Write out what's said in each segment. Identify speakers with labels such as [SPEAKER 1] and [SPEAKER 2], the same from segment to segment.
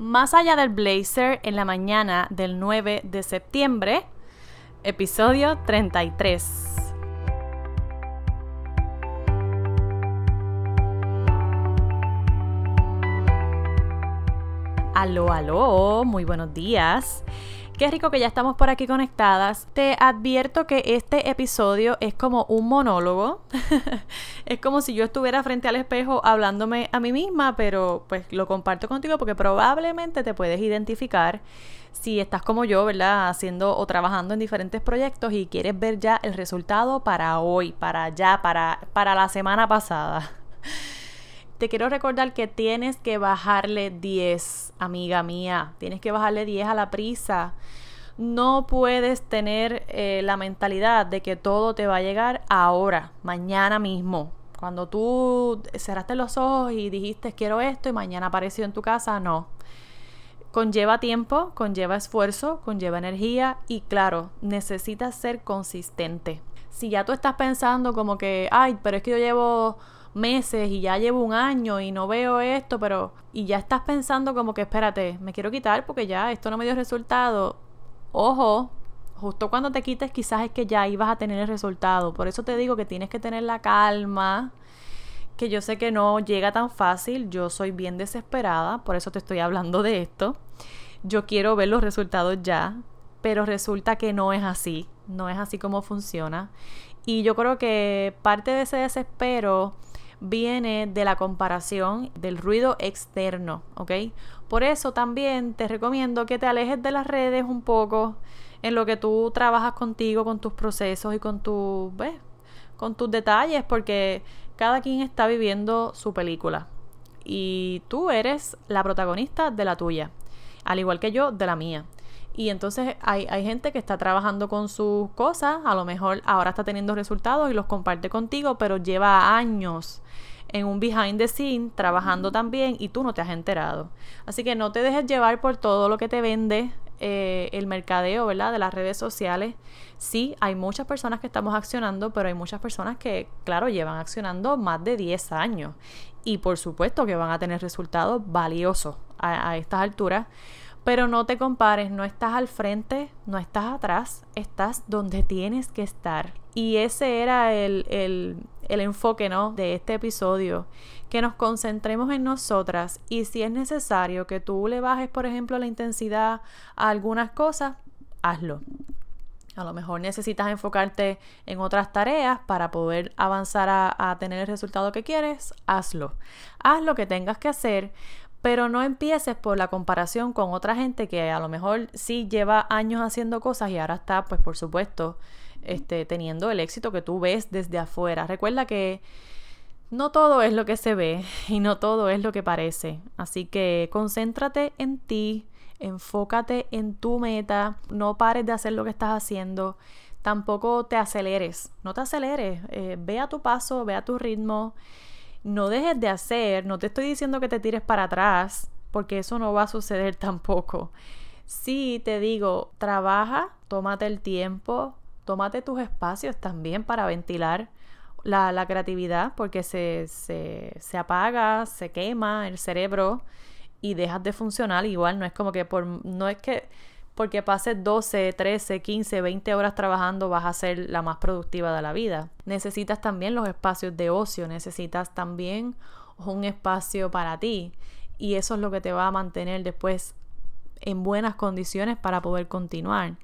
[SPEAKER 1] Más allá del blazer en la mañana del 9 de septiembre, episodio 33. Aló, aló, muy buenos días. Qué rico que ya estamos por aquí conectadas. Te advierto que este episodio es como un monólogo. es como si yo estuviera frente al espejo hablándome a mí misma, pero pues lo comparto contigo porque probablemente te puedes identificar si estás como yo, ¿verdad? Haciendo o trabajando en diferentes proyectos y quieres ver ya el resultado para hoy, para ya, para, para la semana pasada. Te quiero recordar que tienes que bajarle 10, amiga mía. Tienes que bajarle 10 a la prisa. No puedes tener eh, la mentalidad de que todo te va a llegar ahora, mañana mismo. Cuando tú cerraste los ojos y dijiste quiero esto y mañana apareció en tu casa, no. Conlleva tiempo, conlleva esfuerzo, conlleva energía y claro, necesitas ser consistente. Si ya tú estás pensando como que, ay, pero es que yo llevo meses y ya llevo un año y no veo esto, pero y ya estás pensando como que espérate, me quiero quitar porque ya esto no me dio resultado. Ojo, justo cuando te quites quizás es que ya ibas a tener el resultado. Por eso te digo que tienes que tener la calma, que yo sé que no llega tan fácil, yo soy bien desesperada, por eso te estoy hablando de esto. Yo quiero ver los resultados ya, pero resulta que no es así, no es así como funciona. Y yo creo que parte de ese desespero viene de la comparación del ruido externo, ¿ok? Por eso también te recomiendo que te alejes de las redes un poco en lo que tú trabajas contigo, con tus procesos y con tu, con tus detalles, porque cada quien está viviendo su película y tú eres la protagonista de la tuya, al igual que yo de la mía. Y entonces hay, hay, gente que está trabajando con sus cosas, a lo mejor ahora está teniendo resultados y los comparte contigo, pero lleva años en un behind the scene trabajando también y tú no te has enterado. Así que no te dejes llevar por todo lo que te vende eh, el mercadeo, ¿verdad? De las redes sociales. Sí, hay muchas personas que estamos accionando, pero hay muchas personas que, claro, llevan accionando más de 10 años. Y por supuesto que van a tener resultados valiosos a, a estas alturas. Pero no te compares, no estás al frente, no estás atrás, estás donde tienes que estar. Y ese era el, el, el enfoque ¿no? de este episodio, que nos concentremos en nosotras y si es necesario que tú le bajes, por ejemplo, la intensidad a algunas cosas, hazlo. A lo mejor necesitas enfocarte en otras tareas para poder avanzar a, a, tener el resultado que quieres, hazlo. Haz lo que tengas que hacer, pero no empieces por la comparación con otra gente que a lo mejor sí lleva años haciendo cosas y ahora está, pues por supuesto, este, teniendo el éxito que tú ves desde afuera. Recuerda que no todo es lo que se ve y no todo es lo que parece. Así que concéntrate en ti, enfócate en tu meta, no pares de hacer lo que estás haciendo, tampoco te aceleres, no te aceleres, eh, ve a tu paso, ve a tu ritmo, no dejes de hacer, no te estoy diciendo que te tires para atrás, porque eso no va a suceder tampoco. Sí, te digo, trabaja, tómate el tiempo, tómate tus espacios también para ventilar la, creatividad porque se, se, apaga, se quema el cerebro y dejas de funcionar igual. No es como que por, no es que porque pases 12, 13, 15, 20 horas trabajando vas a ser la más productiva de la vida. Necesitas también los espacios de ocio, necesitas también un espacio para ti y eso es lo que te va a mantener después en buenas condiciones para poder continuar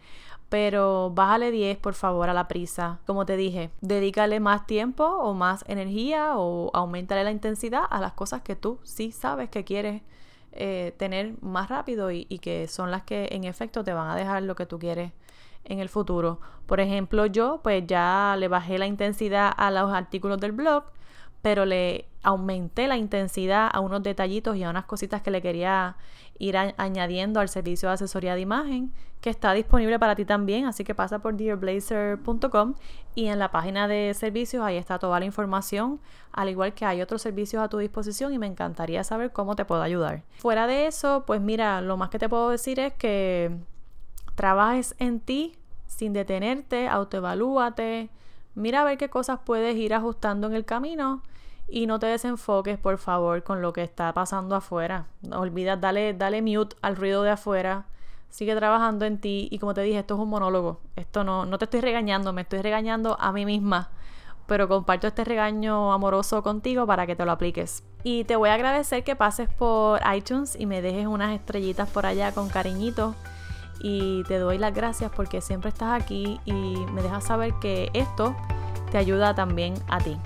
[SPEAKER 1] pero bájale 10 por favor a la prisa. Como te dije, dedícale más tiempo o más energía o aumentale la intensidad a las cosas que tú sí sabes que quieres eh, tener más rápido y, y que son las que en efecto te van a dejar lo que tú quieres en el futuro. Por ejemplo, yo pues ya le bajé la intensidad a los artículos del blog, pero le aumenté la intensidad a unos detallitos y a unas cositas que le quería ir añadiendo al servicio de asesoría de imagen que está disponible para ti también, así que pasa por dearblazer.com y en la página de servicios ahí está toda la información, al igual que hay otros servicios a tu disposición y me encantaría saber cómo te puedo ayudar. Fuera de eso, pues mira, lo más que te puedo decir es que trabajes en ti sin detenerte, autoevalúate, mira a ver qué cosas puedes ir ajustando en el camino y no te desenfoques, por favor, con lo que está pasando afuera. No olvides, dale, dale mute al ruido de afuera. Sigue trabajando en ti y como te dije, esto es un monólogo. Esto no, no te estoy regañando, me estoy regañando a mí misma. Pero comparto este regaño amoroso contigo para que te lo apliques. Y te voy a agradecer que pases por iTunes y me dejes unas estrellitas por allá con cariñito. Y te doy las gracias porque siempre estás aquí y me dejas saber que esto te ayuda también a ti.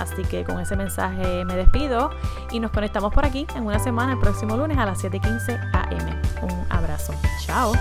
[SPEAKER 1] Así que con ese mensaje me despido y nos conectamos por aquí en una semana, el próximo lunes a las 7:15 am. Un abrazo. Chao.